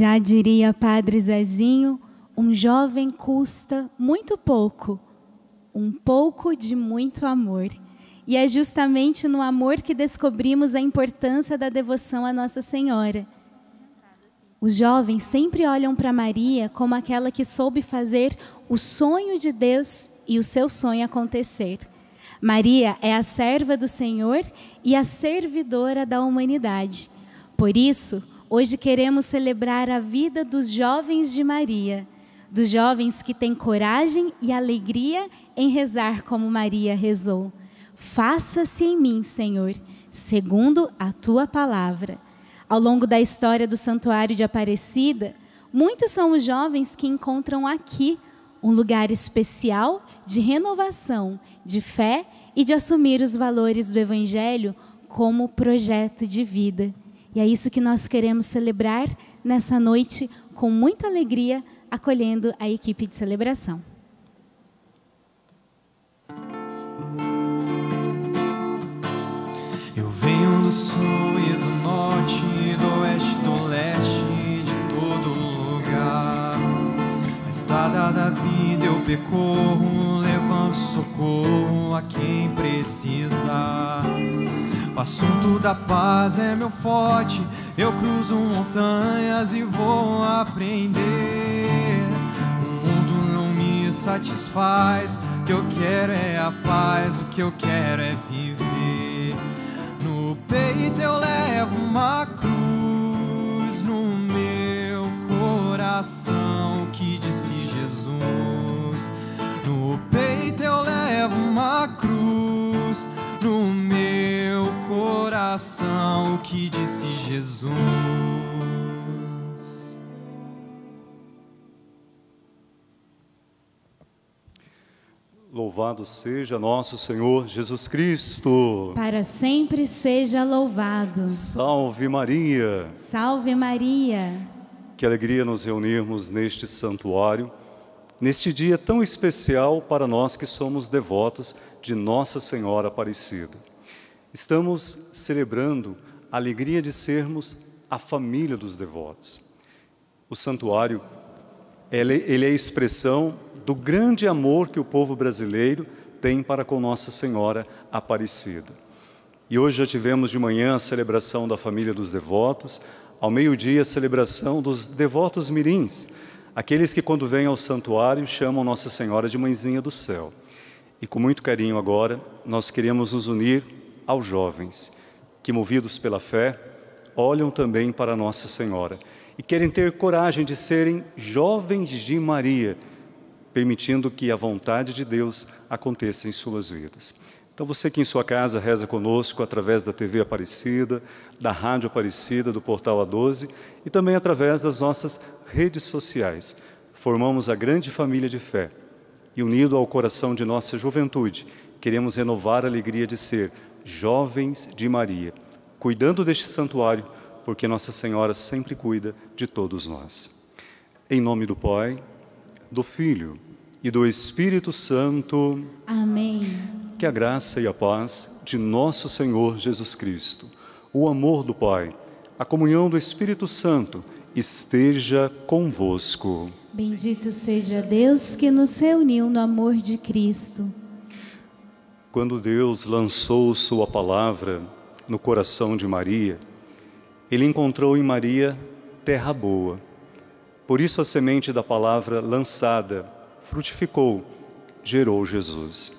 Já diria Padre Zezinho, um jovem custa muito pouco, um pouco de muito amor. E é justamente no amor que descobrimos a importância da devoção à Nossa Senhora. Os jovens sempre olham para Maria como aquela que soube fazer o sonho de Deus e o seu sonho acontecer. Maria é a serva do Senhor e a servidora da humanidade. Por isso, hoje queremos celebrar a vida dos jovens de Maria, dos jovens que têm coragem e alegria em rezar como Maria rezou. Faça-se em mim, Senhor, segundo a tua palavra. Ao longo da história do Santuário de Aparecida, muitos são os jovens que encontram aqui um lugar especial de renovação, de fé e de assumir os valores do Evangelho como projeto de vida. E é isso que nós queremos celebrar nessa noite com muita alegria, acolhendo a equipe de celebração. Eu venho do sul e do norte, do oeste, do leste, de todo lugar. A estrada da vida eu percorro, levando socorro a quem precisar. O assunto da paz é meu forte, eu cruzo montanhas e vou aprender. O mundo não me satisfaz, o que eu quero é a paz, o que eu quero é viver. No peito eu levo uma cruz, no meu coração que disse Jesus. No peito eu levo uma cruz, no meu coração que disse Jesus. Louvado seja nosso Senhor Jesus Cristo. Para sempre seja louvado. Salve Maria. Salve Maria. Que alegria nos reunirmos neste santuário, neste dia tão especial para nós que somos devotos de Nossa Senhora Aparecida. Estamos celebrando a alegria de sermos a família dos devotos. O santuário, ele, é a expressão do grande amor que o povo brasileiro tem para com Nossa Senhora Aparecida. E hoje já tivemos de manhã a celebração da família dos devotos, ao meio-dia a celebração dos devotos mirins, aqueles que quando vêm ao santuário chamam Nossa Senhora de Mãezinha do Céu. E com muito carinho agora, nós queremos nos unir aos jovens, que movidos pela fé, olham também para Nossa Senhora e querem ter coragem de serem jovens de Maria, permitindo que a vontade de Deus aconteça em suas vidas. Então, você que em sua casa reza conosco através da TV Aparecida, da Rádio Aparecida, do Portal A12 e também através das nossas redes sociais, formamos a grande família de fé. E unido ao coração de nossa juventude, queremos renovar a alegria de ser jovens de Maria, cuidando deste santuário, porque Nossa Senhora sempre cuida de todos nós. Em nome do Pai, do Filho e do Espírito Santo. Amém. Que a graça e a paz de nosso Senhor Jesus Cristo, o amor do Pai, a comunhão do Espírito Santo esteja convosco. Bendito seja Deus que nos reuniu no amor de Cristo. Quando Deus lançou Sua palavra no coração de Maria, Ele encontrou em Maria terra boa. Por isso a semente da palavra lançada frutificou, gerou Jesus.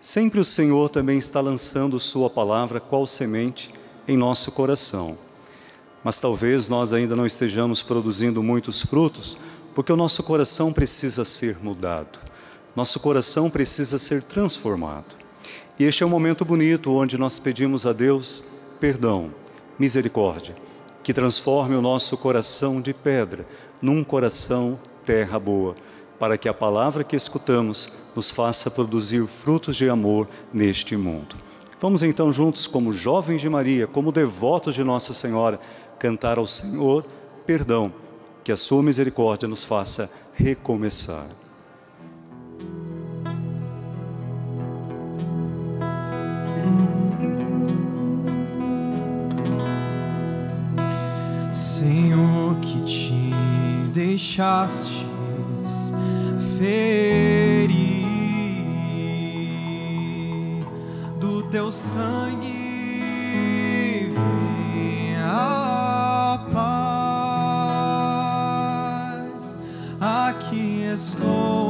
Sempre o Senhor também está lançando Sua palavra qual semente em nosso coração. Mas talvez nós ainda não estejamos produzindo muitos frutos, porque o nosso coração precisa ser mudado. Nosso coração precisa ser transformado. E este é um momento bonito onde nós pedimos a Deus perdão, misericórdia, que transforme o nosso coração de pedra num coração terra boa, para que a palavra que escutamos nos faça produzir frutos de amor neste mundo. Vamos então juntos, como jovens de Maria, como devotos de Nossa Senhora, cantar ao Senhor perdão, que a sua misericórdia nos faça recomeçar. Senhor, que te deixastes ferir do teu sangue vem a paz. Aqui estou,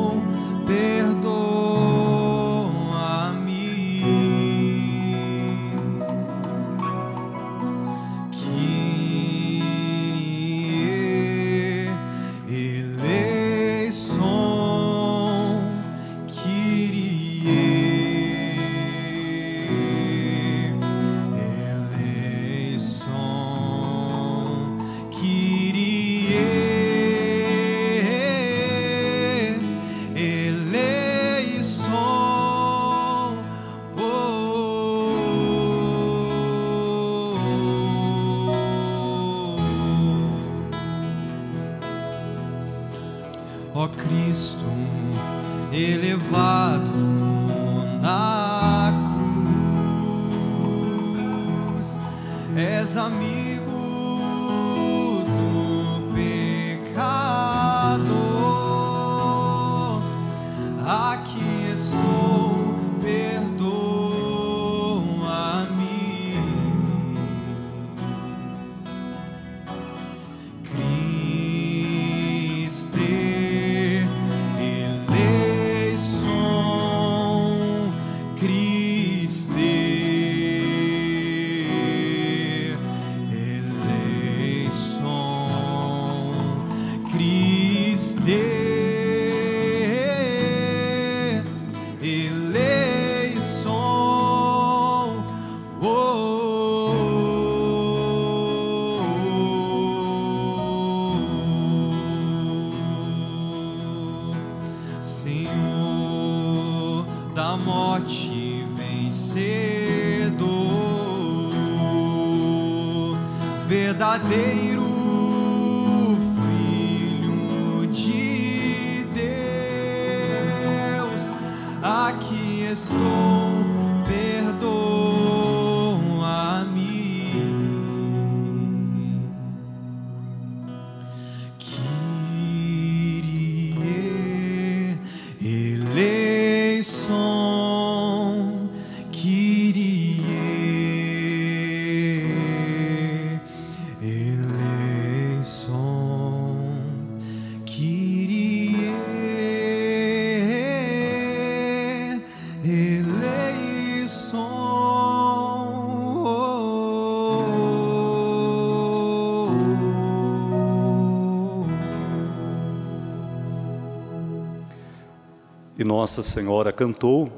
Nossa Senhora cantou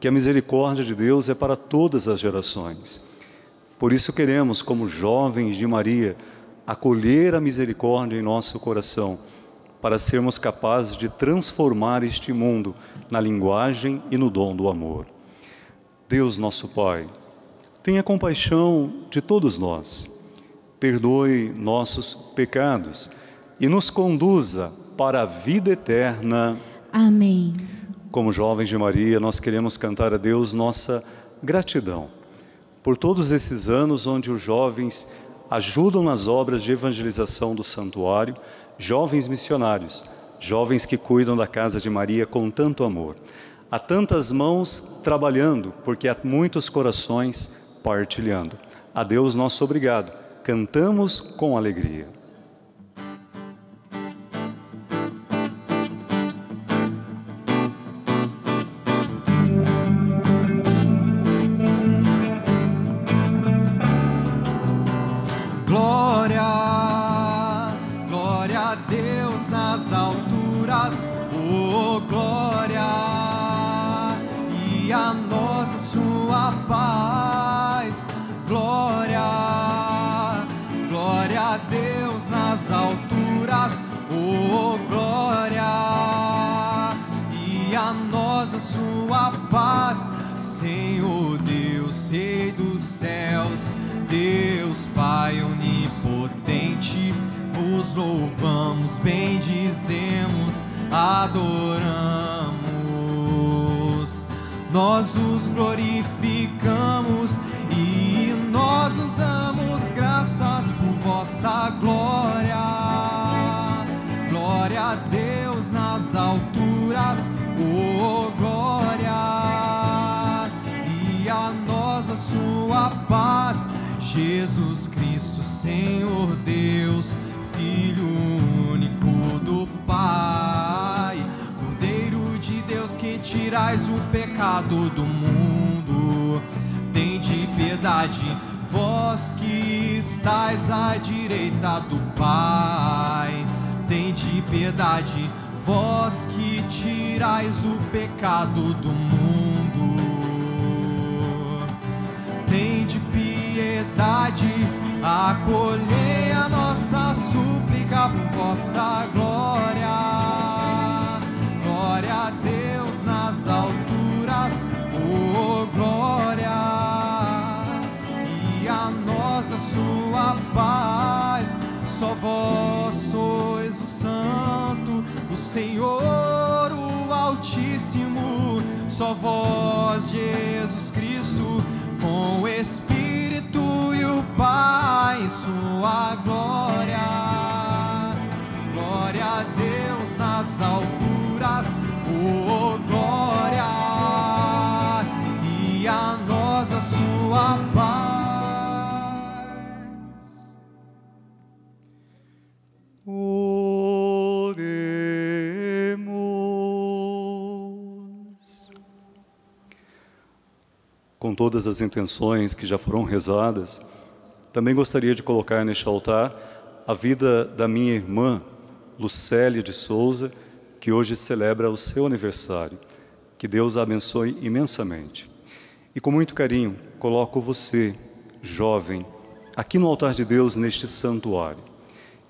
que a misericórdia de Deus é para todas as gerações. Por isso queremos, como jovens de Maria, acolher a misericórdia em nosso coração, para sermos capazes de transformar este mundo na linguagem e no dom do amor. Deus nosso Pai, tenha compaixão de todos nós, perdoe nossos pecados e nos conduza para a vida eterna. Amém. Como jovens de Maria, nós queremos cantar a Deus nossa gratidão por todos esses anos onde os jovens ajudam nas obras de evangelização do santuário, jovens missionários, jovens que cuidam da casa de Maria com tanto amor. Há tantas mãos trabalhando, porque há muitos corações partilhando. A Deus nosso obrigado. Cantamos com alegria. Louvamos, bendizemos, adoramos. Nós os glorificamos e nós os damos graças por vossa glória. Glória Deus nas alturas, oh glória, e a nós a sua paz, Jesus Cristo, Senhor Deus, tirais o pecado do mundo, tem de piedade vós que estais à direita do Pai, tem de piedade, vós que tirais o pecado do mundo. Tem de piedade, acolhei a nossa súplica por vossa. Glória alturas, oh glória a nós a sua paz. Só vós sois o Santo, o Senhor, o Altíssimo. Só vós, Jesus Cristo, com o Espírito e o Pai, sua glória. Glória a Deus nas alturas, oh glória, e a nós a sua paz. com todas as intenções que já foram rezadas, também gostaria de colocar neste altar a vida da minha irmã, Lucélia de Souza, que hoje celebra o seu aniversário. Que Deus a abençoe imensamente. E com muito carinho, coloco você, jovem, aqui no altar de Deus, neste santuário.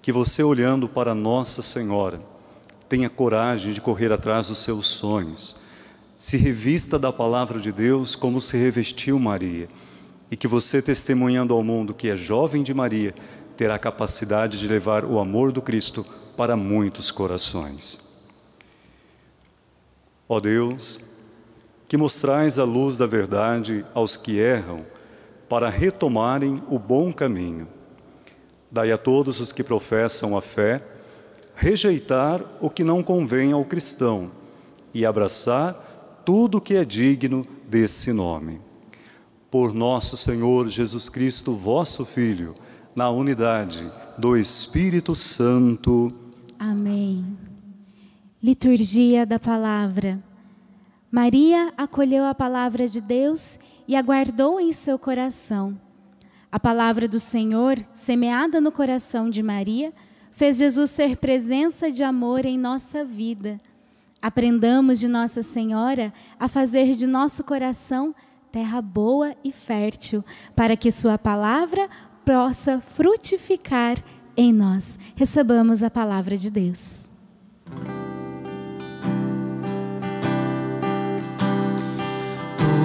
Que você, olhando para Nossa Senhora, tenha coragem de correr atrás dos seus sonhos se revista da palavra de Deus como se revestiu Maria, e que você, testemunhando ao mundo que é jovem de Maria, terá capacidade de levar o amor do Cristo para muitos corações. Ó Deus, que mostrais a luz da verdade aos que erram, para retomarem o bom caminho. Dai a todos os que professam a fé rejeitar o que não convém ao cristão e abraçar tudo que é digno desse nome. Por nosso Senhor Jesus Cristo, vosso Filho, na unidade do Espírito Santo. Amém. Liturgia da Palavra. Maria acolheu a palavra de Deus e aguardou em seu coração. A palavra do Senhor, semeada no coração de Maria, fez Jesus ser presença de amor em nossa vida. Aprendamos de Nossa Senhora a fazer de nosso coração terra boa e fértil, para que Sua palavra possa frutificar em nós. Recebamos a palavra de Deus.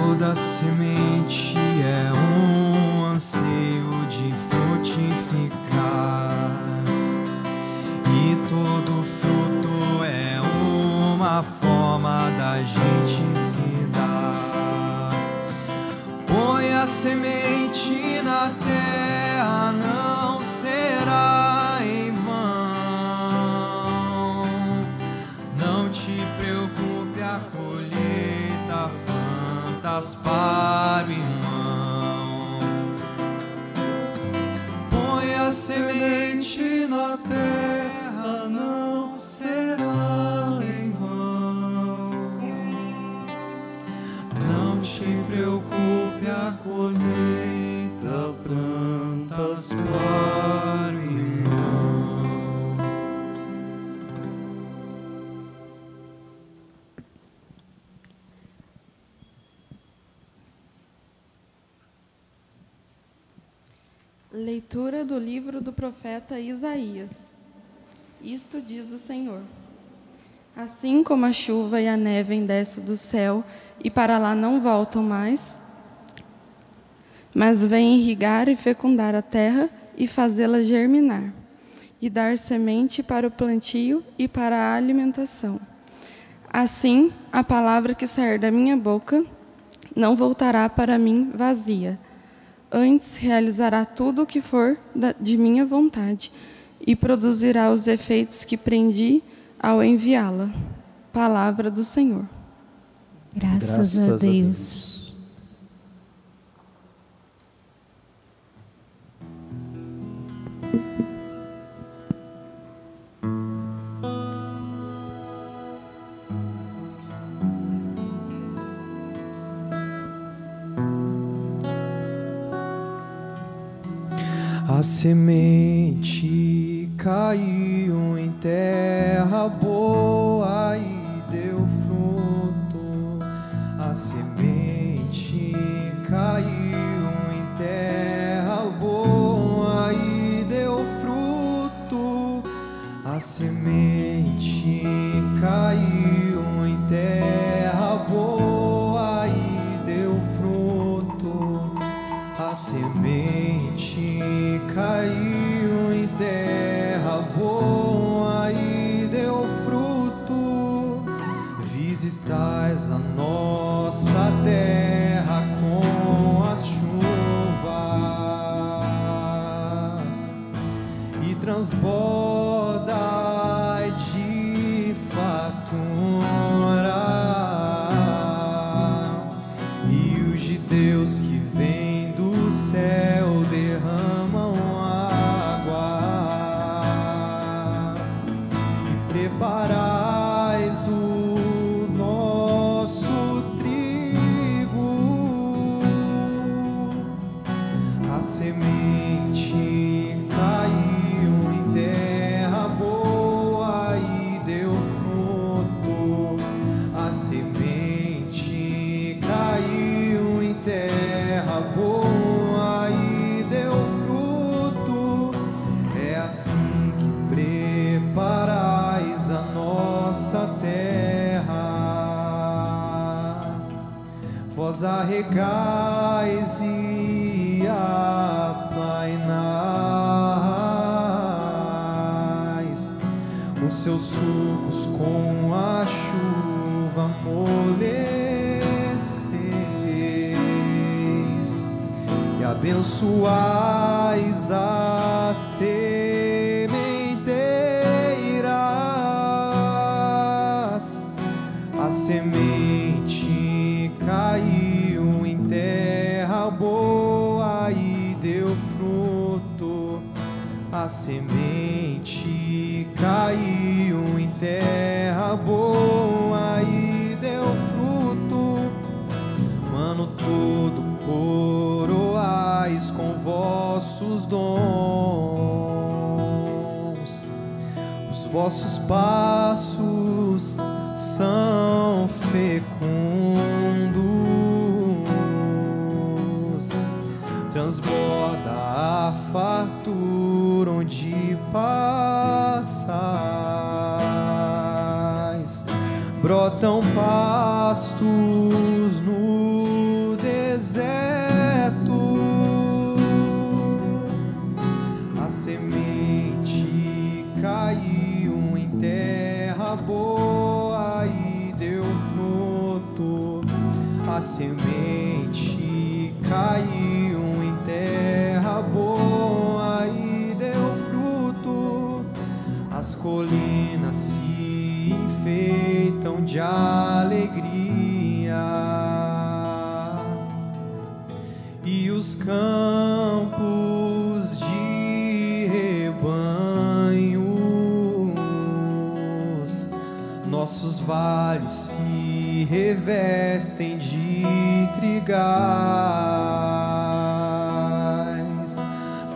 Toda semente é um anseio de frutificar, e todo fruto é uma forma da gente se dar. Põe a semente na terra, não plantas para irmão. Põe a semente Leitura do livro do profeta Isaías. Isto diz o Senhor. Assim como a chuva e a neve descem do céu e para lá não voltam mais, mas vêm irrigar e fecundar a terra e fazê-la germinar, e dar semente para o plantio e para a alimentação. Assim, a palavra que sair da minha boca não voltará para mim vazia, antes realizará tudo o que for de minha vontade e produzirá os efeitos que prendi ao enviá-la. Palavra do Senhor. Graças, Graças a, Deus. a Deus. Semente caiu em terra boa e deu fruto. A semente caiu em terra boa e deu fruto. A semente caiu em terra boa transborda a fartura onde passais, brotam pastos no deserto, a semente caiu em terra boa a semente caiu colinas se enfeitam de alegria e os campos de rebanhos, nossos vales se revestem de trigais,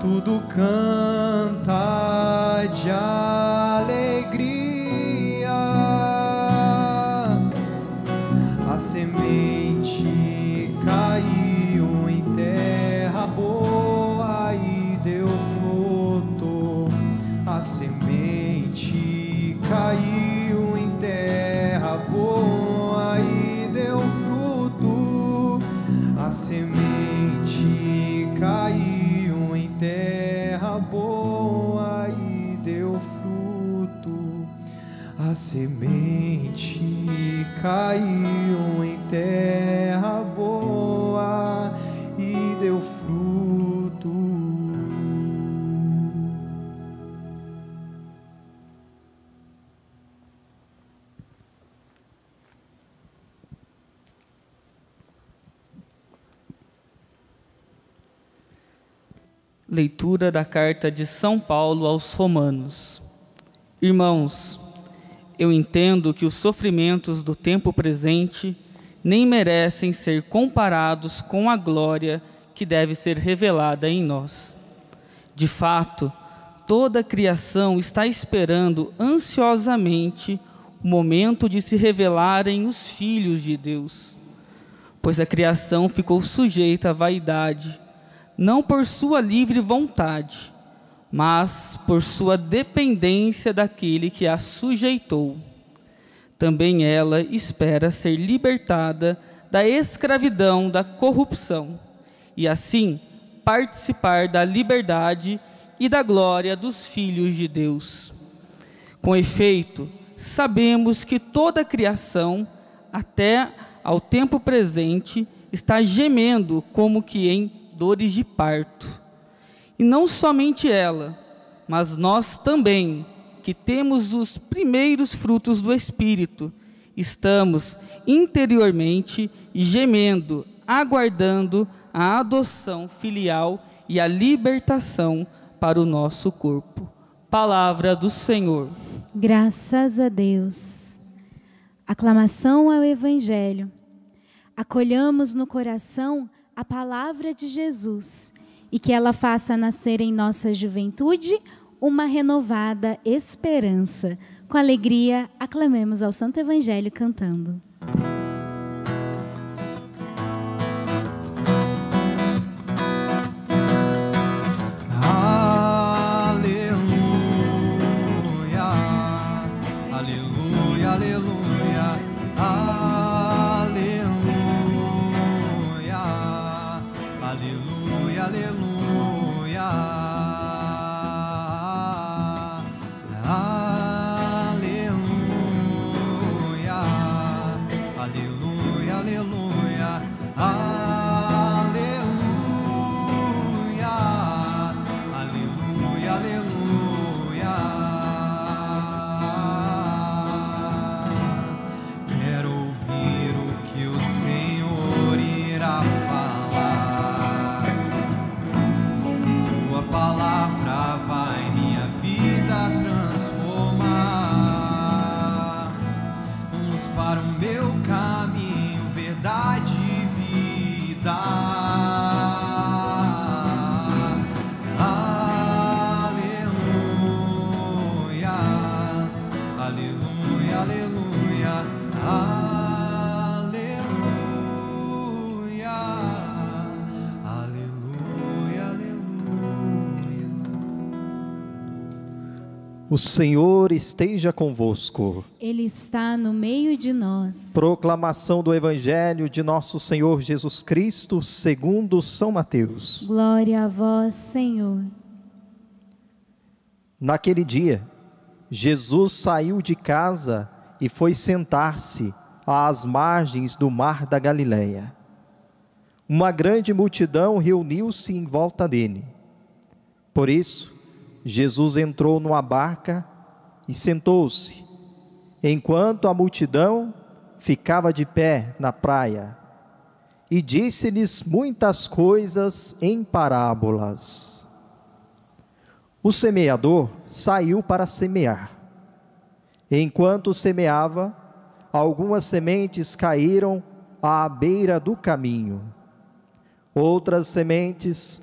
tudo canta de alegria. A semente caiu em terra boa e deu fruto. Leitura da carta de São Paulo aos Romanos. Irmãos, eu entendo que os sofrimentos do tempo presente nem merecem ser comparados com a glória que deve ser revelada em nós. De fato, toda a criação está esperando ansiosamente o momento de se revelarem os filhos de Deus, pois a criação ficou sujeita à vaidade não por sua livre vontade, mas por sua dependência daquele que a sujeitou. Também ela espera ser libertada da escravidão da corrupção e assim participar da liberdade e da glória dos filhos de Deus. Com efeito, sabemos que toda a criação, até ao tempo presente, está gemendo como que em dores de parto. E não somente ela, mas nós também, que temos os primeiros frutos do Espírito, estamos interiormente gemendo, aguardando a adoção filial e a libertação para o nosso corpo. Palavra do Senhor. Graças a Deus. Aclamação ao Evangelho. Acolhamos no coração a palavra de Jesus e que ela faça nascer em nossa juventude uma renovada esperança. Com alegria, aclamemos ao Santo Evangelho cantando. Senhor esteja convosco. Ele está no meio de nós. Proclamação do Evangelho de nosso Senhor Jesus Cristo, segundo São Mateus. Glória a vós, Senhor. Naquele dia, Jesus saiu de casa e foi sentar-se às margens do mar da Galileia. Uma grande multidão reuniu-se em volta dele. Por isso, Jesus entrou numa barca e sentou-se, enquanto a multidão ficava de pé na praia, e disse-lhes muitas coisas em parábolas. O semeador saiu para semear. Enquanto semeava, algumas sementes caíram à beira do caminho. Outras sementes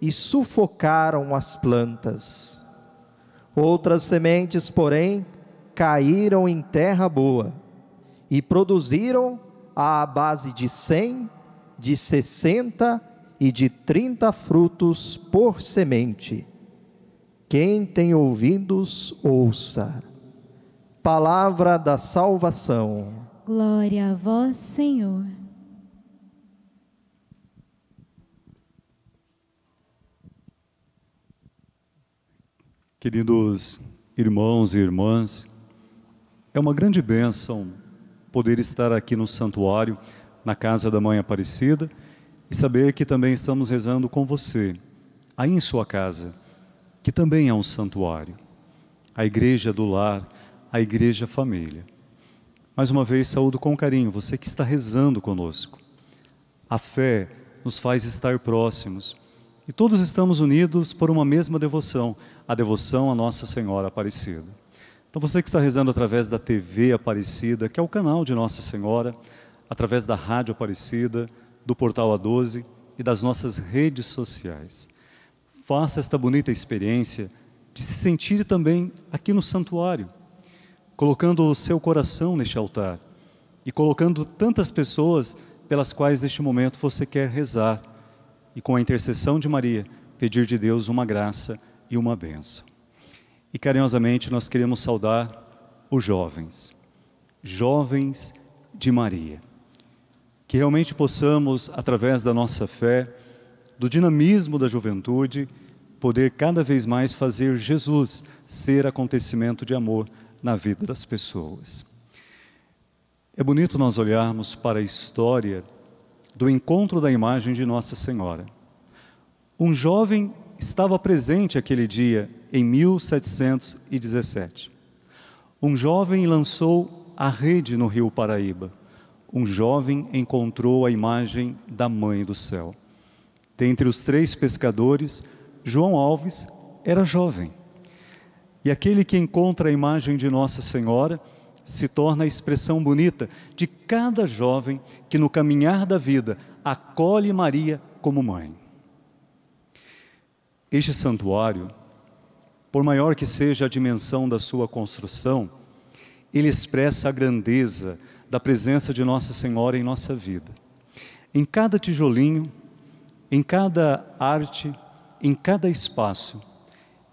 e sufocaram as plantas. Outras sementes, porém, caíram em terra boa e produziram à base de cem, de sessenta e de trinta frutos por semente. Quem tem ouvidos, ouça. Palavra da salvação. Glória a vós, Senhor. Queridos irmãos e irmãs, é uma grande bênção poder estar aqui no santuário, na casa da Mãe Aparecida, e saber que também estamos rezando com você, aí em sua casa, que também é um santuário, a igreja do lar, a igreja família. Mais uma vez, saúdo com carinho você que está rezando conosco. A fé nos faz estar próximos e todos estamos unidos por uma mesma devoção, a devoção a Nossa Senhora Aparecida. Então você que está rezando através da TV Aparecida, que é o canal de Nossa Senhora, através da Rádio Aparecida, do Portal A12 e das nossas redes sociais. Faça esta bonita experiência de se sentir também aqui no santuário, colocando o seu coração neste altar e colocando tantas pessoas pelas quais neste momento você quer rezar e com a intercessão de Maria, pedir de Deus uma graça e uma benção. E carinhosamente nós queremos saudar os jovens, jovens de Maria. Que realmente possamos, através da nossa fé, do dinamismo da juventude, poder cada vez mais fazer Jesus ser acontecimento de amor na vida das pessoas. É bonito nós olharmos para a história do encontro da imagem de Nossa Senhora. Um jovem estava presente aquele dia, em 1717. Um jovem lançou a rede no rio Paraíba. Um jovem encontrou a imagem da Mãe do Céu. Dentre os três pescadores, João Alves era jovem. E aquele que encontra a imagem de Nossa Senhora se torna a expressão bonita de cada jovem que no caminhar da vida acolhe Maria como mãe. Este santuário, por maior que seja a dimensão da sua construção, ele expressa a grandeza da presença de Nossa Senhora em nossa vida. Em cada tijolinho, em cada arte, em cada espaço,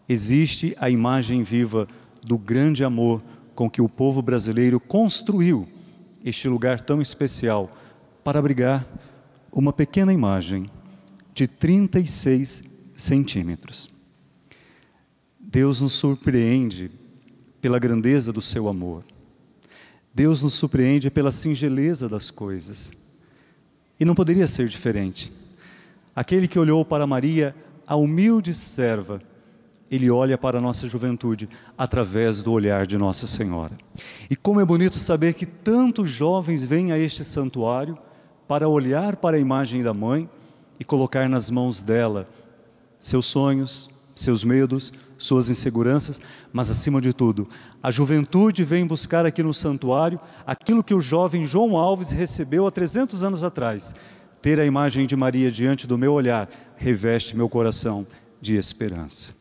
existe a imagem viva do grande amor com que o povo brasileiro construiu este lugar tão especial para abrigar uma pequena imagem de 36 centímetros. Deus nos surpreende pela grandeza do seu amor. Deus nos surpreende pela singeleza das coisas. E não poderia ser diferente. Aquele que olhou para Maria, a humilde serva, ele olha para a nossa juventude através do olhar de Nossa Senhora. E como é bonito saber que tantos jovens vêm a este santuário para olhar para a imagem da mãe e colocar nas mãos dela seus sonhos, seus medos, suas inseguranças, mas acima de tudo, a juventude vem buscar aqui no santuário aquilo que o jovem João Alves recebeu há 300 anos atrás. Ter a imagem de Maria diante do meu olhar reveste meu coração de esperança.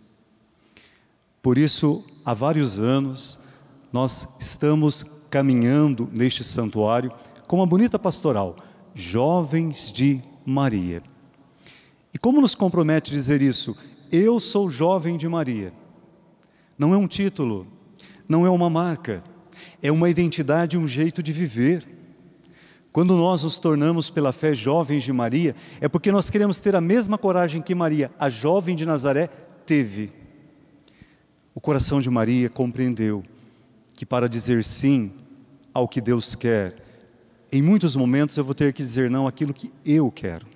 Por isso, há vários anos, nós estamos caminhando neste santuário com uma bonita pastoral, Jovens de Maria. E como nos compromete dizer isso? Eu sou jovem de Maria. Não é um título, não é uma marca, é uma identidade, um jeito de viver. Quando nós nos tornamos pela fé jovens de Maria, é porque nós queremos ter a mesma coragem que Maria, a jovem de Nazaré, teve o coração de Maria compreendeu que para dizer sim ao que Deus quer, em muitos momentos eu vou ter que dizer não àquilo que eu quero.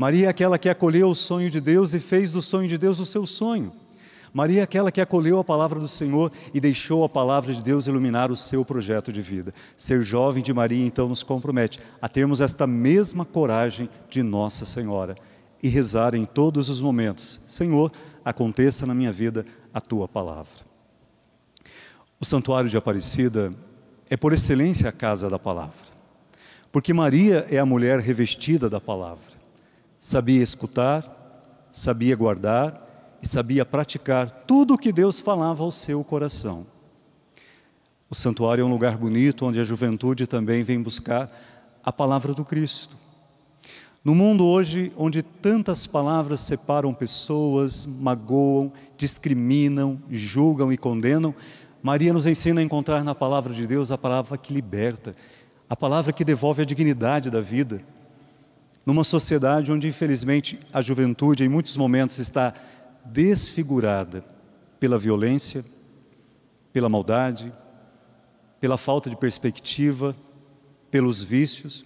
Maria é aquela que acolheu o sonho de Deus e fez do sonho de Deus o seu sonho. Maria é aquela que acolheu a palavra do Senhor e deixou a palavra de Deus iluminar o seu projeto de vida. Ser jovem de Maria então nos compromete a termos esta mesma coragem de Nossa Senhora e rezar em todos os momentos: Senhor, aconteça na minha vida a tua palavra. O santuário de Aparecida é por excelência a casa da palavra, porque Maria é a mulher revestida da palavra. Sabia escutar, sabia guardar e sabia praticar tudo o que Deus falava ao seu coração. O santuário é um lugar bonito onde a juventude também vem buscar a palavra do Cristo. No mundo hoje, onde tantas palavras separam pessoas, magoam, discriminam, julgam e condenam, Maria nos ensina a encontrar na palavra de Deus a palavra que liberta, a palavra que devolve a dignidade da vida. Numa sociedade onde, infelizmente, a juventude, em muitos momentos, está desfigurada, pela violência, pela maldade, pela falta de perspectiva, pelos vícios,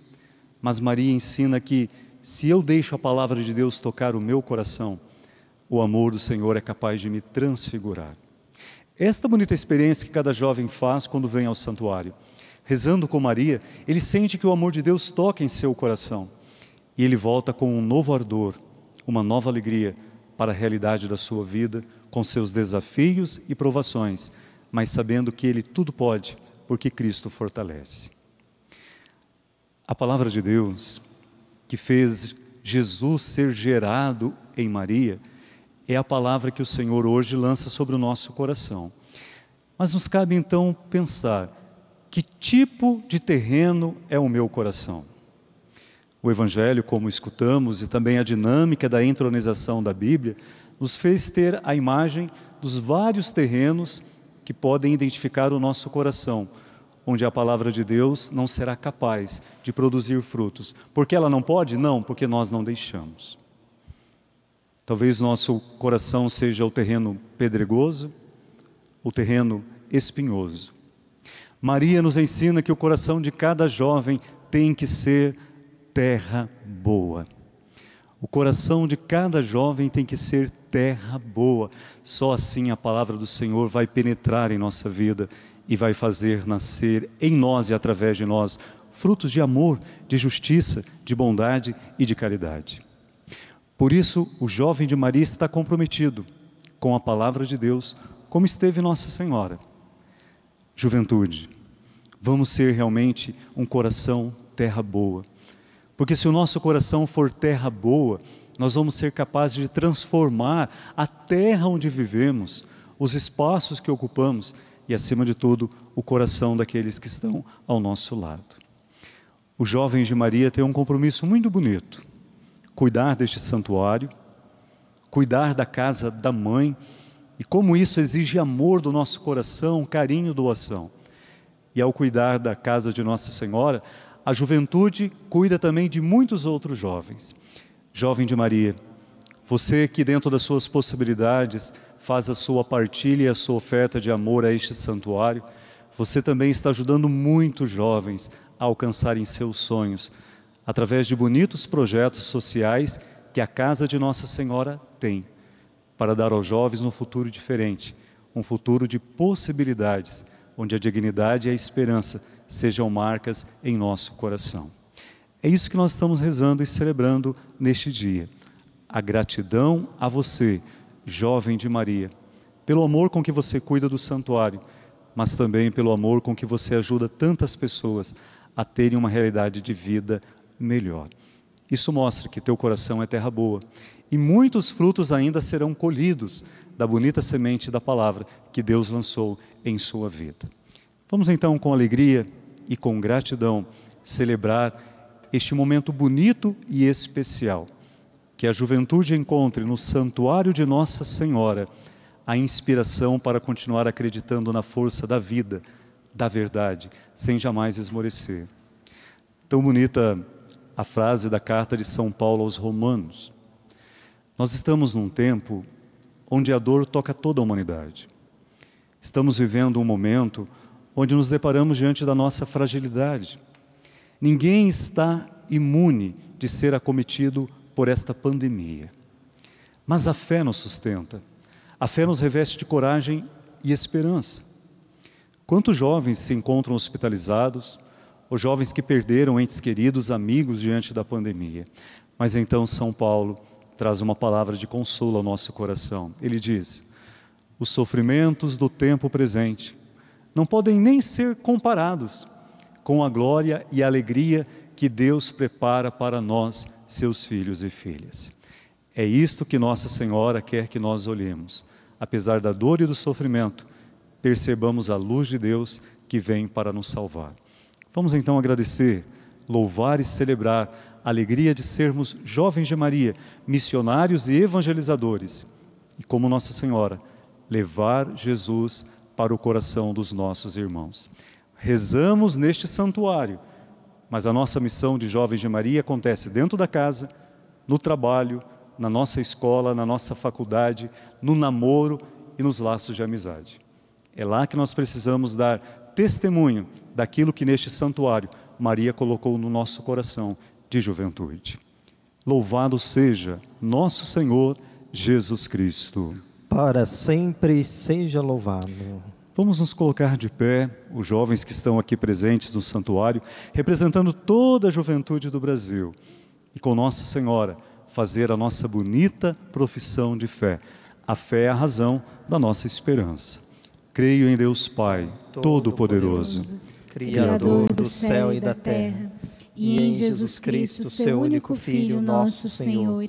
mas Maria ensina que se eu deixo a palavra de Deus tocar o meu coração, o amor do Senhor é capaz de me transfigurar. Esta bonita experiência que cada jovem faz quando vem ao santuário, rezando com Maria, ele sente que o amor de Deus toca em seu coração e ele volta com um novo ardor, uma nova alegria para a realidade da sua vida, com seus desafios e provações, mas sabendo que ele tudo pode, porque Cristo fortalece. A palavra de Deus que fez Jesus ser gerado em Maria, é a palavra que o Senhor hoje lança sobre o nosso coração. Mas nos cabe então pensar: que tipo de terreno é o meu coração? O Evangelho, como escutamos, e também a dinâmica da entronização da Bíblia, nos fez ter a imagem dos vários terrenos que podem identificar o nosso coração onde a palavra de Deus não será capaz de produzir frutos. Porque ela não pode? Não, porque nós não deixamos. Talvez nosso coração seja o terreno pedregoso, o terreno espinhoso. Maria nos ensina que o coração de cada jovem tem que ser terra boa. O coração de cada jovem tem que ser terra boa. Só assim a palavra do Senhor vai penetrar em nossa vida e vai fazer nascer em nós e através de nós frutos de amor, de justiça, de bondade e de caridade. Por isso, o jovem de Maria está comprometido com a palavra de Deus, como esteve Nossa Senhora. Juventude, vamos ser realmente um coração terra boa. Porque se o nosso coração for terra boa, nós vamos ser capazes de transformar a terra onde vivemos, os espaços que ocupamos e, acima de tudo, o coração daqueles que estão ao nosso lado. Os jovens de Maria têm um compromisso muito bonito: cuidar deste santuário, cuidar da casa da mãe, e como isso exige amor do nosso coração, carinho, doação. E ao cuidar da casa de Nossa Senhora, a juventude cuida também de muitos outros jovens. Jovem de Maria, você que dentro das suas possibilidades faz a sua partilha e a sua oferta de amor a este santuário, você também está ajudando muitos jovens a alcançarem seus sonhos, através de bonitos projetos sociais que a Casa de Nossa Senhora tem, para dar aos jovens um futuro diferente, um futuro de possibilidades, onde a dignidade e a esperança sejam marcas em nosso coração. É isso que nós estamos rezando e celebrando neste dia. A gratidão a você jovem de Maria, pelo amor com que você cuida do santuário, mas também pelo amor com que você ajuda tantas pessoas a terem uma realidade de vida melhor. Isso mostra que teu coração é terra boa e muitos frutos ainda serão colhidos da bonita semente da palavra que Deus lançou em sua vida. Vamos então com alegria e com gratidão celebrar este momento bonito e especial que a juventude encontre no santuário de Nossa Senhora a inspiração para continuar acreditando na força da vida, da verdade, sem jamais esmorecer. Tão bonita a frase da carta de São Paulo aos Romanos. Nós estamos num tempo onde a dor toca toda a humanidade. Estamos vivendo um momento onde nos deparamos diante da nossa fragilidade. Ninguém está imune de ser acometido por esta pandemia. Mas a fé nos sustenta, a fé nos reveste de coragem e esperança. Quantos jovens se encontram hospitalizados, ou jovens que perderam entes queridos, amigos diante da pandemia? Mas então São Paulo traz uma palavra de consolo ao nosso coração. Ele diz: os sofrimentos do tempo presente não podem nem ser comparados com a glória e a alegria que Deus prepara para nós seus filhos e filhas. É isto que Nossa Senhora quer que nós olhemos. Apesar da dor e do sofrimento, percebamos a luz de Deus que vem para nos salvar. Vamos então agradecer, louvar e celebrar a alegria de sermos jovens de Maria, missionários e evangelizadores. E como Nossa Senhora, levar Jesus para o coração dos nossos irmãos. Rezamos neste santuário mas a nossa missão de Jovens de Maria acontece dentro da casa, no trabalho, na nossa escola, na nossa faculdade, no namoro e nos laços de amizade. É lá que nós precisamos dar testemunho daquilo que neste santuário Maria colocou no nosso coração de juventude. Louvado seja nosso Senhor Jesus Cristo. Para sempre seja louvado. Vamos nos colocar de pé, os jovens que estão aqui presentes no santuário, representando toda a juventude do Brasil, e com Nossa Senhora fazer a nossa bonita profissão de fé. A fé é a razão da nossa esperança. Creio em Deus Pai, Todo-Poderoso, Criador do céu e da terra, e em Jesus Cristo, seu único Filho, nosso Senhor,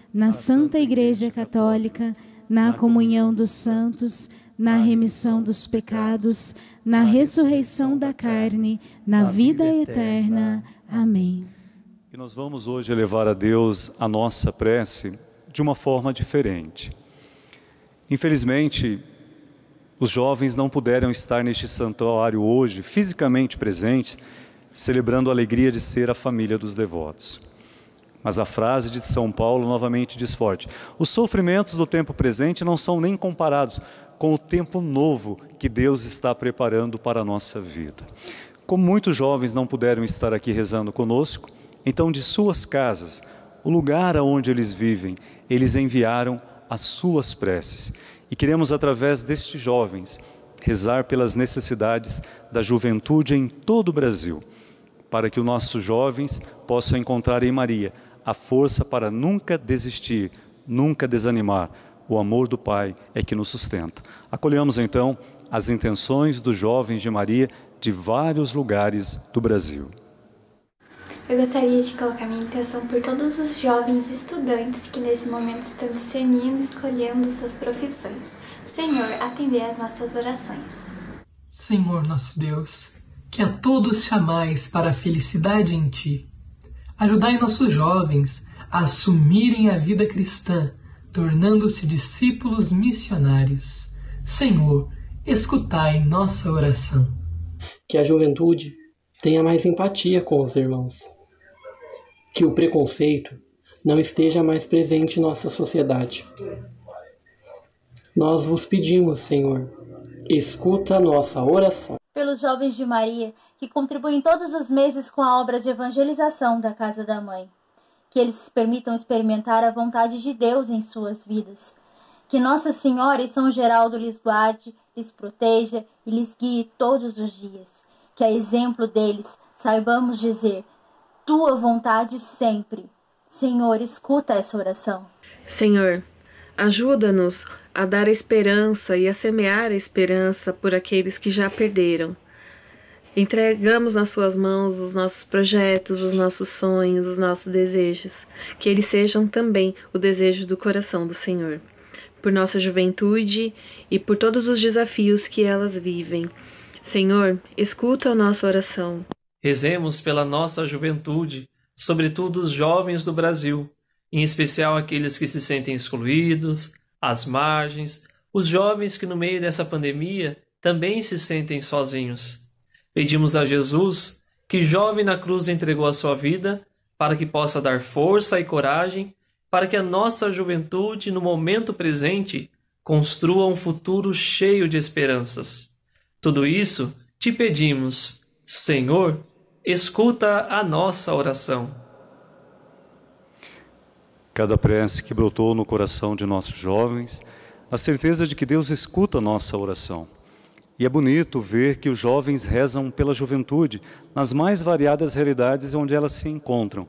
na Santa Igreja Católica, na comunhão dos santos, na remissão dos pecados, na ressurreição da carne, na vida eterna. Amém. E nós vamos hoje elevar a Deus a nossa prece de uma forma diferente. Infelizmente, os jovens não puderam estar neste santuário hoje, fisicamente presentes, celebrando a alegria de ser a família dos devotos. Mas a frase de São Paulo novamente diz forte: os sofrimentos do tempo presente não são nem comparados com o tempo novo que Deus está preparando para a nossa vida. Como muitos jovens não puderam estar aqui rezando conosco, então de suas casas, o lugar aonde eles vivem, eles enviaram as suas preces. E queremos, através destes jovens, rezar pelas necessidades da juventude em todo o Brasil, para que os nossos jovens possam encontrar em Maria a força para nunca desistir, nunca desanimar. O amor do Pai é que nos sustenta. Acolhemos então as intenções dos jovens de Maria de vários lugares do Brasil. Eu gostaria de colocar minha intenção por todos os jovens estudantes que nesse momento estão discernindo e escolhendo suas profissões. Senhor, atender às nossas orações. Senhor nosso Deus, que a todos chamais para a felicidade em Ti. Ajudai nossos jovens a assumirem a vida cristã, tornando-se discípulos missionários. Senhor, escutai nossa oração. Que a juventude tenha mais empatia com os irmãos. Que o preconceito não esteja mais presente em nossa sociedade. Nós vos pedimos, Senhor, escuta nossa oração. Pelos jovens de Maria que contribuem todos os meses com a obra de evangelização da Casa da Mãe. Que eles permitam experimentar a vontade de Deus em suas vidas. Que Nossa Senhora e São Geraldo lhes guarde, lhes proteja e lhes guie todos os dias. Que a exemplo deles saibamos dizer: Tua vontade sempre. Senhor, escuta essa oração. Senhor, ajuda-nos a dar esperança e a semear a esperança por aqueles que já perderam Entregamos nas Suas mãos os nossos projetos, os nossos sonhos, os nossos desejos, que eles sejam também o desejo do coração do Senhor, por nossa juventude e por todos os desafios que elas vivem. Senhor, escuta a nossa oração. Rezemos pela nossa juventude, sobretudo os jovens do Brasil, em especial aqueles que se sentem excluídos, às margens, os jovens que no meio dessa pandemia também se sentem sozinhos. Pedimos a Jesus, que jovem na cruz entregou a sua vida, para que possa dar força e coragem para que a nossa juventude, no momento presente, construa um futuro cheio de esperanças. Tudo isso te pedimos, Senhor, escuta a nossa oração. Cada prece que brotou no coração de nossos jovens, a certeza de que Deus escuta a nossa oração. E é bonito ver que os jovens rezam pela juventude nas mais variadas realidades onde elas se encontram,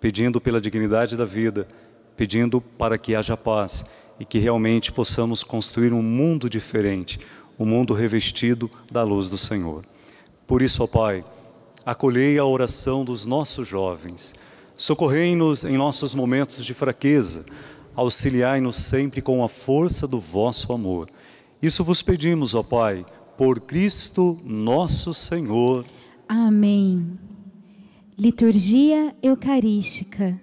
pedindo pela dignidade da vida, pedindo para que haja paz e que realmente possamos construir um mundo diferente, um mundo revestido da luz do Senhor. Por isso, ó Pai, acolhei a oração dos nossos jovens, socorrei-nos em nossos momentos de fraqueza, auxiliai-nos sempre com a força do vosso amor. Isso vos pedimos, ó Pai, Por Cristo nosso Senhor. Amém. Liturgia Eucarística.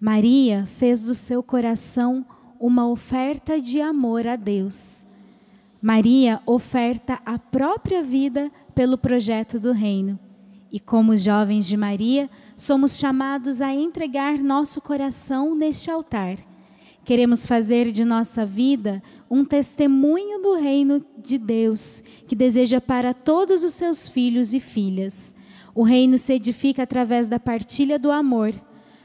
Maria fez do seu coração uma oferta de amor a Deus. Maria oferta a própria vida pelo projeto do reino. E como jovens de Maria, somos chamados a entregar nosso coração neste altar. Queremos fazer de nossa vida um testemunho do reino de Deus, que deseja para todos os seus filhos e filhas. O reino se edifica através da partilha do amor.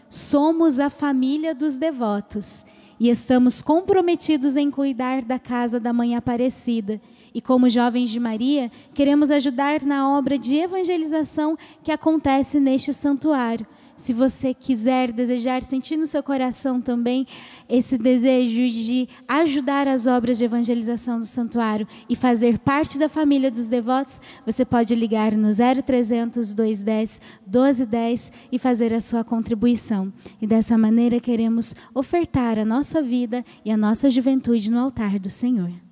Somos a família dos devotos e estamos comprometidos em cuidar da casa da Mãe Aparecida. E como jovens de Maria, queremos ajudar na obra de evangelização que acontece neste santuário. Se você quiser, desejar, sentir no seu coração também esse desejo de ajudar as obras de evangelização do santuário e fazer parte da família dos devotos, você pode ligar no 0300 210 1210 e fazer a sua contribuição. E dessa maneira queremos ofertar a nossa vida e a nossa juventude no altar do Senhor.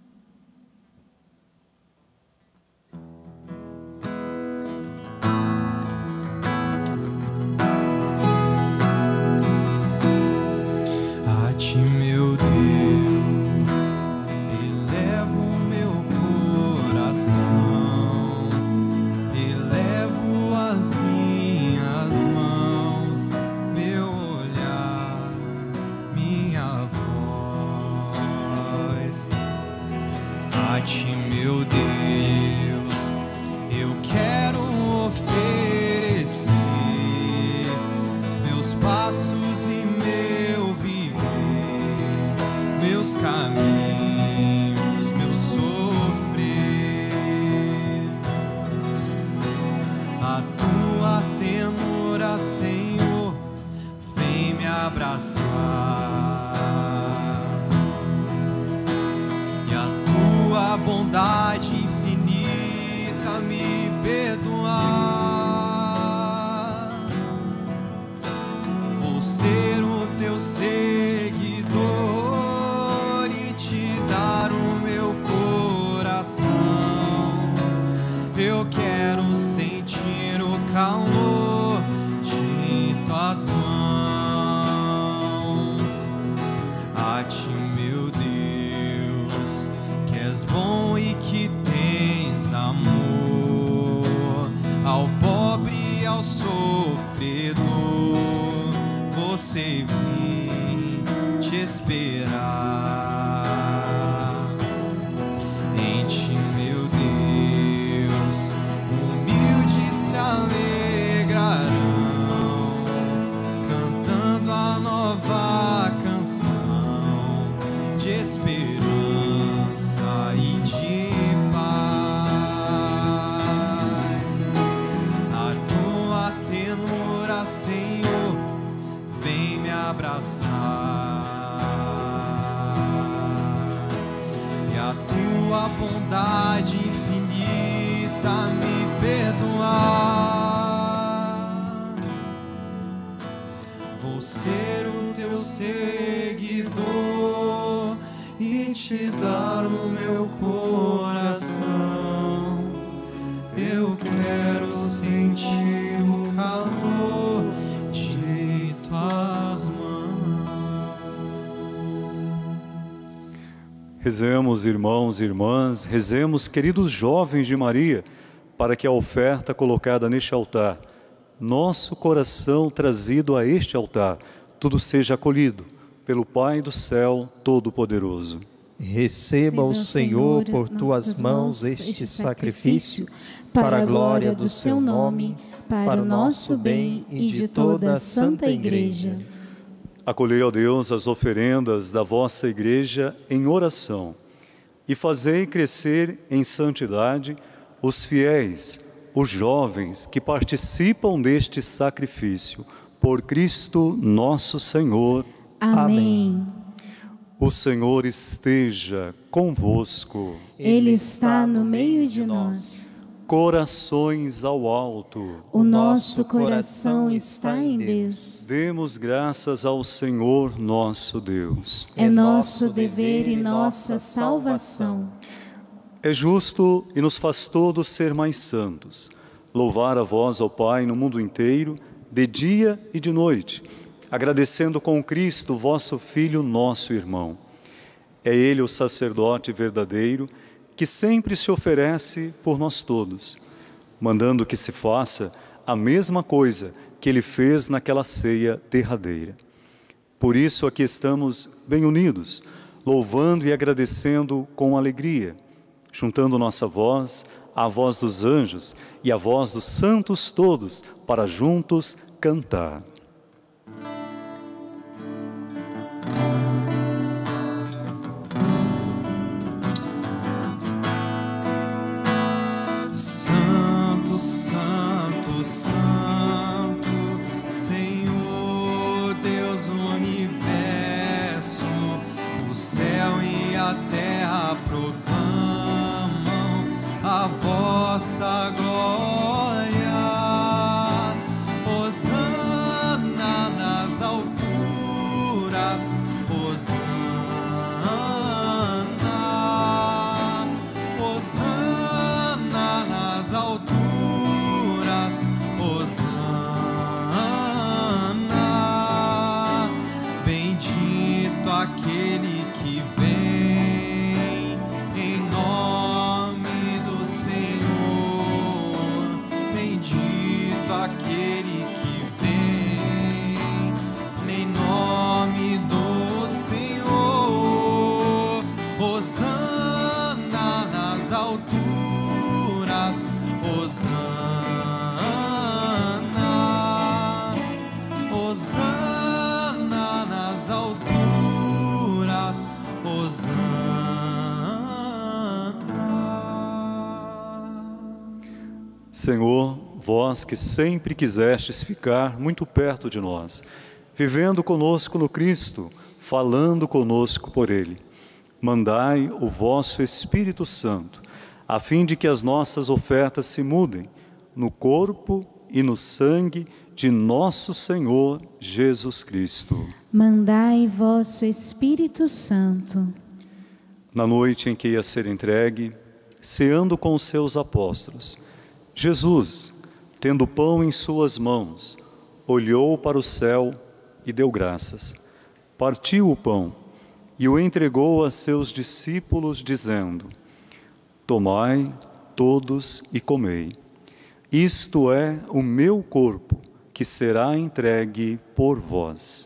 Bye. Rezemos, irmãos e irmãs, rezemos, queridos jovens de Maria, para que a oferta colocada neste altar, nosso coração trazido a este altar, tudo seja acolhido pelo Pai do céu Todo-Poderoso. Receba o Senhor por tuas mãos este sacrifício, para a glória do seu nome, para o nosso bem e de toda a Santa Igreja. Acolhei, ó Deus, as oferendas da vossa igreja em oração e fazei crescer em santidade os fiéis, os jovens que participam deste sacrifício. Por Cristo nosso Senhor. Amém. O Senhor esteja convosco. Ele está no meio de nós corações ao alto. O nosso coração está em Deus. Demos graças ao Senhor nosso Deus. É nosso dever e nossa salvação. É justo e nos faz todos ser mais santos. Louvar a vós, ó Pai, no mundo inteiro, de dia e de noite, agradecendo com Cristo, vosso Filho, nosso irmão. É Ele o sacerdote verdadeiro que sempre se oferece por nós todos, mandando que se faça a mesma coisa que Ele fez naquela ceia derradeira. Por isso aqui estamos bem unidos, louvando e agradecendo com alegria juntando nossa voz à voz dos anjos e à voz dos santos todos, para juntos cantar. Vossa Senhor, vós que sempre quisestes ficar muito perto de nós, vivendo conosco no Cristo, falando conosco por Ele, mandai o vosso Espírito Santo, a fim de que as nossas ofertas se mudem no corpo e no sangue de nosso Senhor Jesus Cristo. Mandai vosso Espírito Santo. Na noite em que ia ser entregue, ceando com os seus apóstolos, Jesus, tendo o pão em suas mãos, olhou para o céu e deu graças. Partiu o pão e o entregou a seus discípulos, dizendo: Tomai todos e comei. Isto é o meu corpo, que será entregue por vós.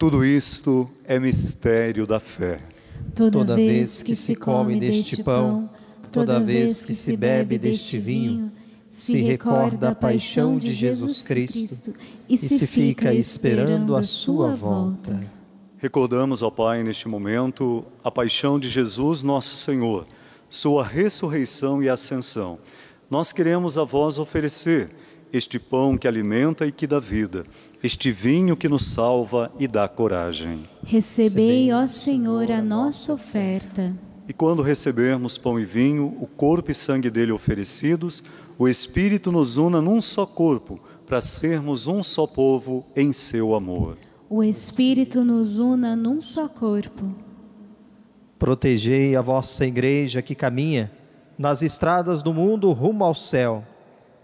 Tudo isto é mistério da fé. Toda vez que se come deste pão, toda vez que se bebe deste vinho, se recorda a paixão de Jesus Cristo e se fica esperando a sua volta. Recordamos, ó Pai, neste momento, a paixão de Jesus, nosso Senhor, sua ressurreição e ascensão. Nós queremos a vós oferecer este pão que alimenta e que dá vida, este vinho que nos salva e dá coragem. Recebei, ó Senhor, a nossa oferta. E quando recebermos pão e vinho, o corpo e sangue dele oferecidos, o Espírito nos una num só corpo, para sermos um só povo em seu amor. O Espírito nos una num só corpo. Protegei a vossa igreja que caminha nas estradas do mundo rumo ao céu,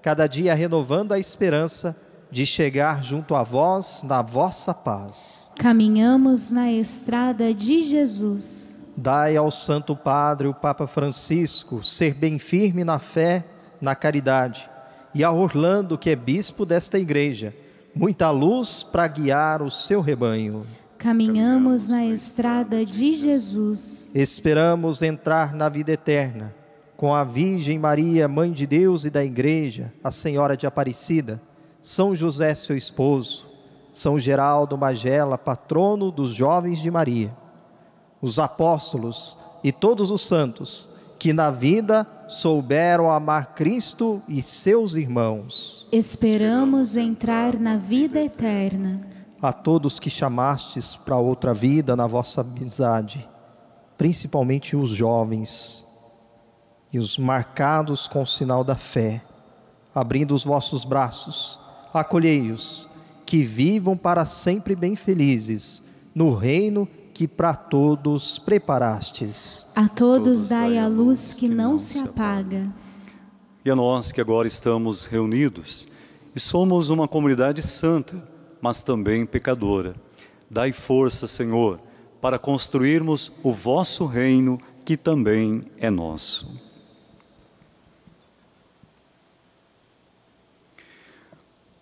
cada dia renovando a esperança de chegar junto a vós na vossa paz. Caminhamos na estrada de Jesus. Dai ao Santo Padre, o Papa Francisco, ser bem firme na fé, na caridade e a Orlando, que é bispo desta igreja, muita luz para guiar o seu rebanho. Caminhamos na estrada de Jesus. Esperamos entrar na vida eterna com a Virgem Maria, Mãe de Deus e da Igreja, a Senhora de Aparecida, São José, seu esposo, São Geraldo Magela, patrono dos jovens de Maria, os apóstolos e todos os santos que na vida souberam amar Cristo e seus irmãos. Esperamos entrar na vida eterna. A todos que chamastes para outra vida na vossa amizade, principalmente os jovens, e os marcados com o sinal da fé, abrindo os vossos braços, acolhei-os, que vivam para sempre bem felizes, no reino que para todos preparastes. A todos dai a luz que não se apaga. E a nós que agora estamos reunidos e somos uma comunidade santa, mas também pecadora, dai força, Senhor, para construirmos o vosso reino que também é nosso.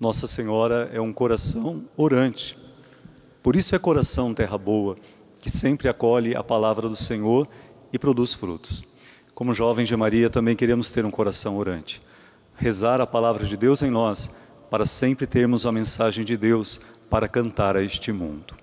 Nossa Senhora é um coração orante. Por isso é coração terra boa, que sempre acolhe a palavra do Senhor e produz frutos. Como jovens de Maria, também queremos ter um coração orante. Rezar a palavra de Deus em nós, para sempre termos a mensagem de Deus para cantar a este mundo.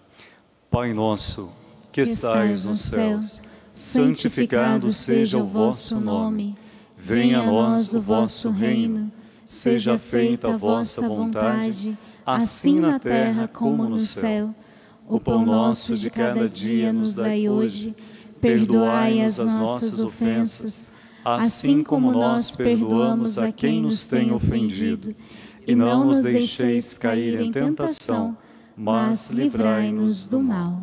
Pai nosso, que estais nos céus, santificado seja o vosso nome. Venha a nós o vosso reino. Seja feita a vossa vontade, assim na terra como no céu. O pão nosso de cada dia nos dai hoje. Perdoai as nossas ofensas, assim como nós perdoamos a quem nos tem ofendido. E não nos deixeis cair em tentação, mas livrai-nos do mal.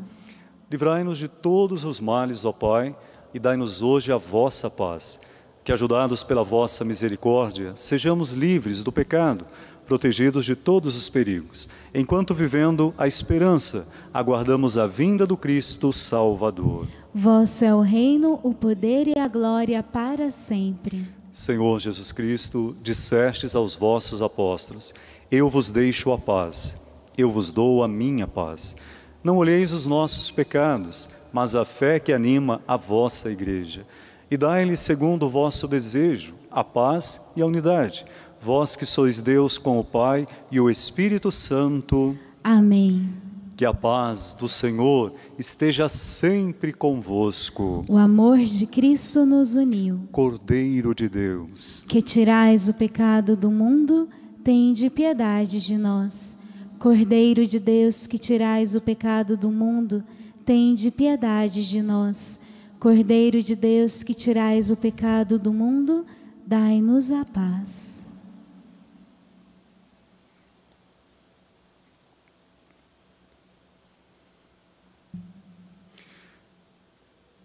Livrai-nos de todos os males, ó Pai, e dai-nos hoje a vossa paz. Que, ajudados pela vossa misericórdia, sejamos livres do pecado, protegidos de todos os perigos, enquanto vivendo a esperança, aguardamos a vinda do Cristo Salvador. Vosso é o reino, o poder e a glória para sempre. Senhor Jesus Cristo, dissestes aos vossos apóstolos: Eu vos deixo a paz, eu vos dou a minha paz. Não olheis os nossos pecados, mas a fé que anima a vossa igreja. E dai-lhe, segundo o vosso desejo, a paz e a unidade. Vós que sois Deus com o Pai e o Espírito Santo. Amém. Que a paz do Senhor esteja sempre convosco. O amor de Cristo nos uniu. Cordeiro de Deus, Que tirais o pecado do mundo, tende piedade de nós. Cordeiro de Deus, que tirais o pecado do mundo, tende piedade de nós. Cordeiro de Deus, que tirais o pecado do mundo, dai-nos a paz.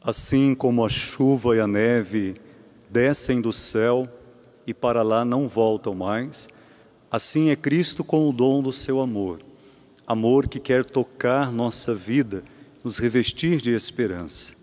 assim como a chuva e a neve descem do céu e para lá não voltam mais, assim é Cristo com o dom do seu amor. Amor que quer tocar nossa vida, nos revestir de esperança.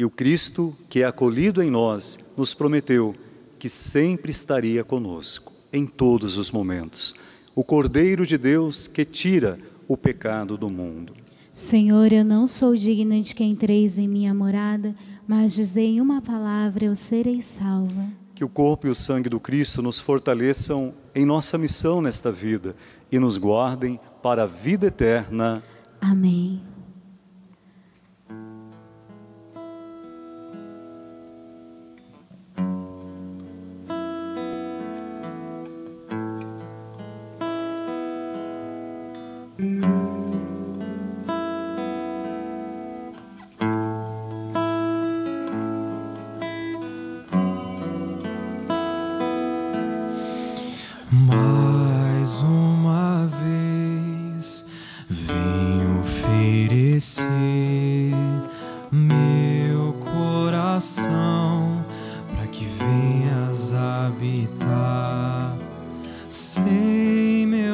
E o Cristo, que é acolhido em nós, nos prometeu que sempre estaria conosco, em todos os momentos. O Cordeiro de Deus que tira o pecado do mundo. Senhor, eu não sou digna de que entreis em minha morada, mas dizei uma palavra, eu serei salva. Que o corpo e o sangue do Cristo nos fortaleçam em nossa missão nesta vida e nos guardem para a vida eterna. Amém.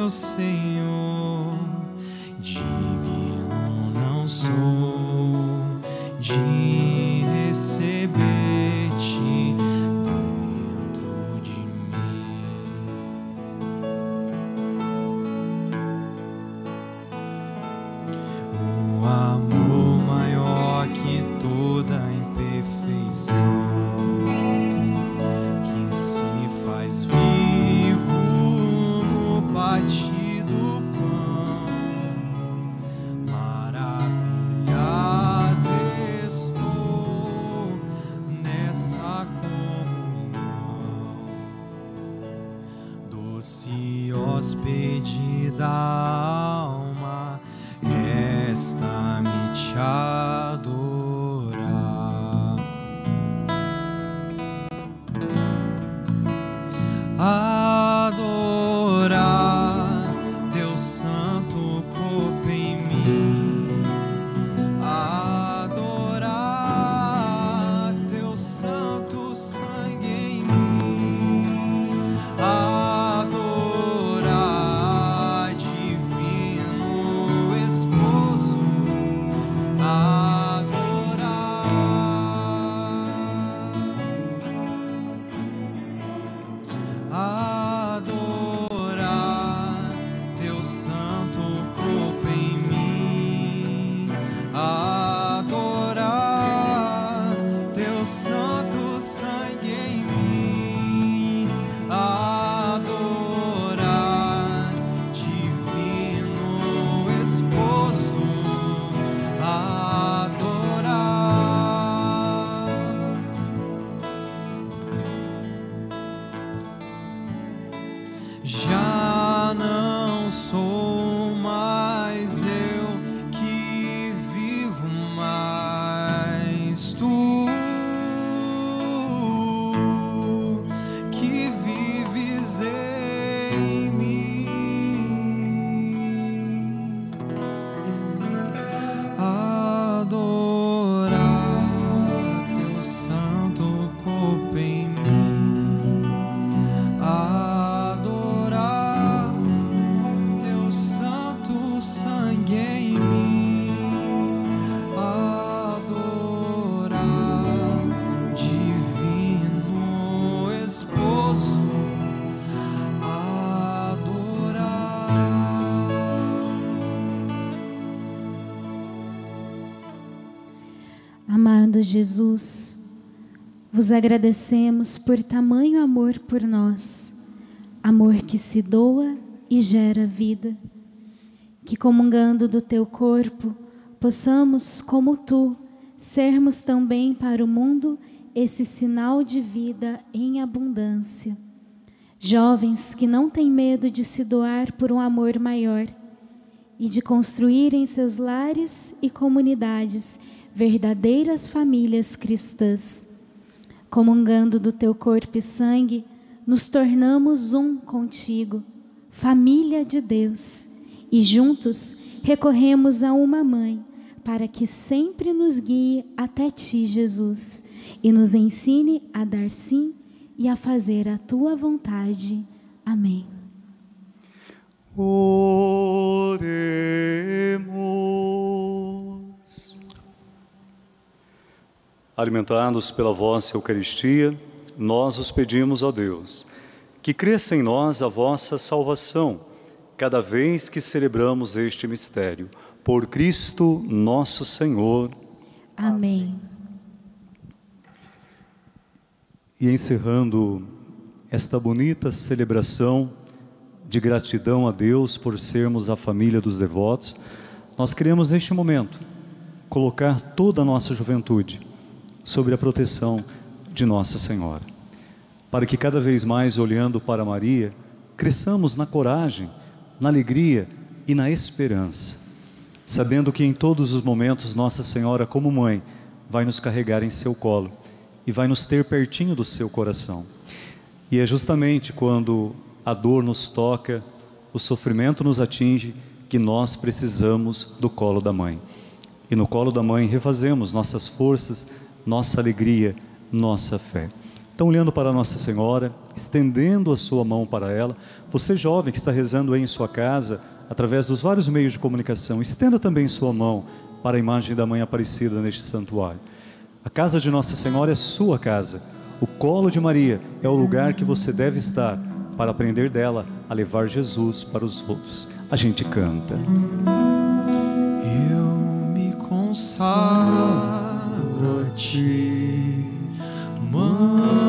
Sei, Jesus, vos agradecemos por tamanho amor por nós, amor que se doa e gera vida. Que comungando do teu corpo, possamos, como tu, sermos também para o mundo esse sinal de vida em abundância. Jovens que não têm medo de se doar por um amor maior e de construir em seus lares e comunidades verdadeiras famílias cristãs. Comungando do teu corpo e sangue, nos tornamos um contigo, família de Deus, e juntos recorremos a uma mãe para que sempre nos guie até ti, Jesus, e nos ensine a dar sim e a fazer a tua vontade. Amém. Oremos. Alimentados pela vossa Eucaristia, nós os pedimos, ó Deus, que cresça em nós a vossa salvação, cada vez que celebramos este mistério. Por Cristo nosso Senhor. Amém. E encerrando esta bonita celebração de gratidão a Deus por sermos a família dos devotos, nós queremos neste momento colocar toda a nossa juventude sobre a proteção de Nossa Senhora, para que cada vez mais olhando para Maria, cresçamos na coragem, na alegria e na esperança, sabendo que em todos os momentos Nossa Senhora, como mãe, vai nos carregar em seu colo e vai nos ter pertinho do seu coração. E é justamente quando a dor nos toca, o sofrimento nos atinge, que nós precisamos do colo da mãe. E no colo da mãe refazemos nossas forças, nossa alegria, nossa fé. Então, olhando para Nossa Senhora, estendendo a sua mão para ela, você jovem que está rezando aí em sua casa, através dos vários meios de comunicação, estenda também sua mão para a imagem da Mãe Aparecida neste santuário. A casa de Nossa Senhora é sua casa. O colo de Maria é o lugar que você deve estar para aprender dela a levar Jesus para os outros. A gente canta. Eu me consagro a ti, Mãe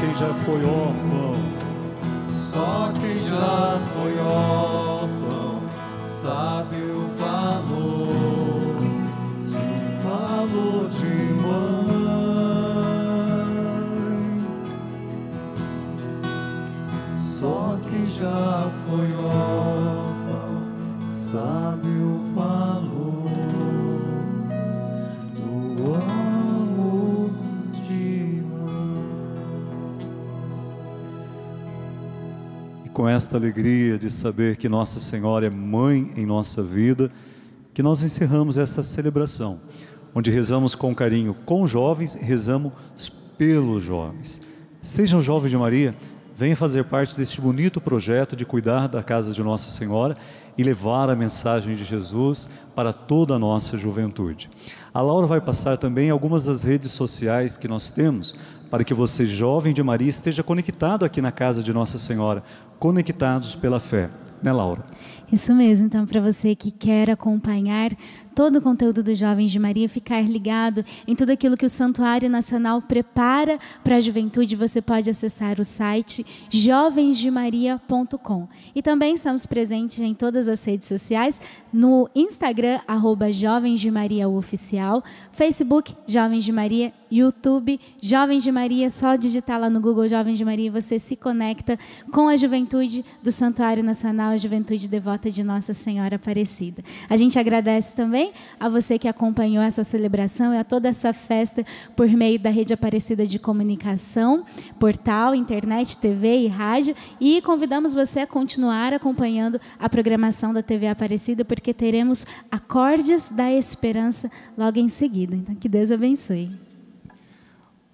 quem já foi órfão. Só quem já foi órfão esta alegria de saber que Nossa Senhora é mãe em nossa vida, que nós encerramos esta celebração, onde rezamos com carinho com jovens, rezamos pelos jovens. Sejam jovens de Maria, venha fazer parte deste bonito projeto de cuidar da casa de Nossa Senhora e levar a mensagem de Jesus para toda a nossa juventude. A Laura vai passar também algumas das redes sociais que nós temos para que você, jovem de Maria, esteja conectado aqui na casa de Nossa Senhora, conectados pela fé. Né, Laura? Isso mesmo, então, para você que quer acompanhar todo o conteúdo dos Jovens de Maria, ficar ligado em tudo aquilo que o Santuário Nacional prepara para a juventude, você pode acessar o site jovensdemaria.com. E também estamos presentes em todas as redes sociais, no Instagram, arroba Jovens de Maria Oficial, Facebook, Jovens de Maria, YouTube, Jovens de Maria, só digitar lá no Google Jovens de Maria, você se conecta com a juventude do Santuário Nacional, a juventude devota de Nossa Senhora Aparecida. A gente agradece também a você que acompanhou essa celebração e a toda essa festa por meio da Rede Aparecida de Comunicação, portal, internet, TV e rádio. E convidamos você a continuar acompanhando a programação da TV Aparecida, porque teremos acordes da esperança logo em seguida. Então, que Deus abençoe.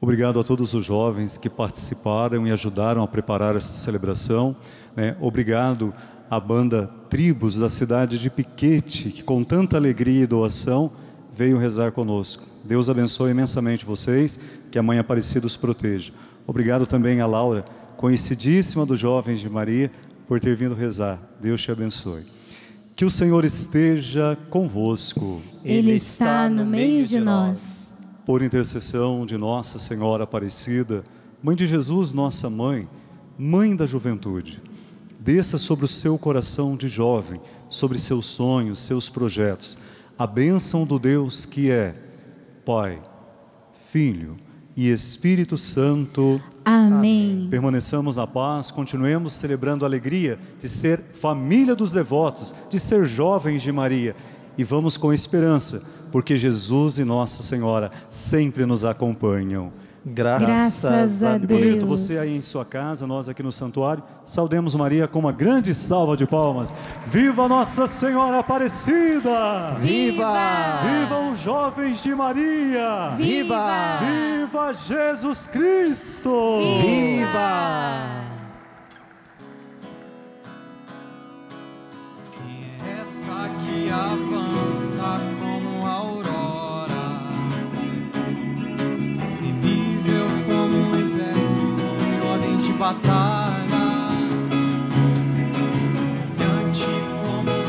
Obrigado a todos os jovens que participaram e ajudaram a preparar essa celebração. né? Obrigado à banda Tribos da cidade de Piquete, que com tanta alegria e doação veio rezar conosco. Deus abençoe imensamente vocês, que a Mãe Aparecida os proteja. Obrigado também a Laura, conhecidíssima dos Jovens de Maria, por ter vindo rezar. Deus te abençoe. Que o Senhor esteja convosco. Ele está no meio de nós. Por intercessão de Nossa Senhora Aparecida, Mãe de Jesus, nossa mãe, Mãe da juventude, desça sobre o seu coração de jovem, sobre seus sonhos, seus projetos, a bênção do Deus que é Pai, Filho e Espírito Santo. Amém. Permaneçamos na paz, continuemos celebrando a alegria de ser família dos devotos, de ser jovens de Maria e vamos com esperança, porque Jesus e Nossa Senhora sempre nos acompanham. Graças, Graças a Que bonito Deus. você aí em sua casa, nós aqui no santuário. Saudemos Maria com uma grande salva de palmas. Viva Nossa Senhora Aparecida! Viva! Viva os jovens de Maria! Viva! Viva Jesus Cristo! Viva! Quem é essa que avança matar.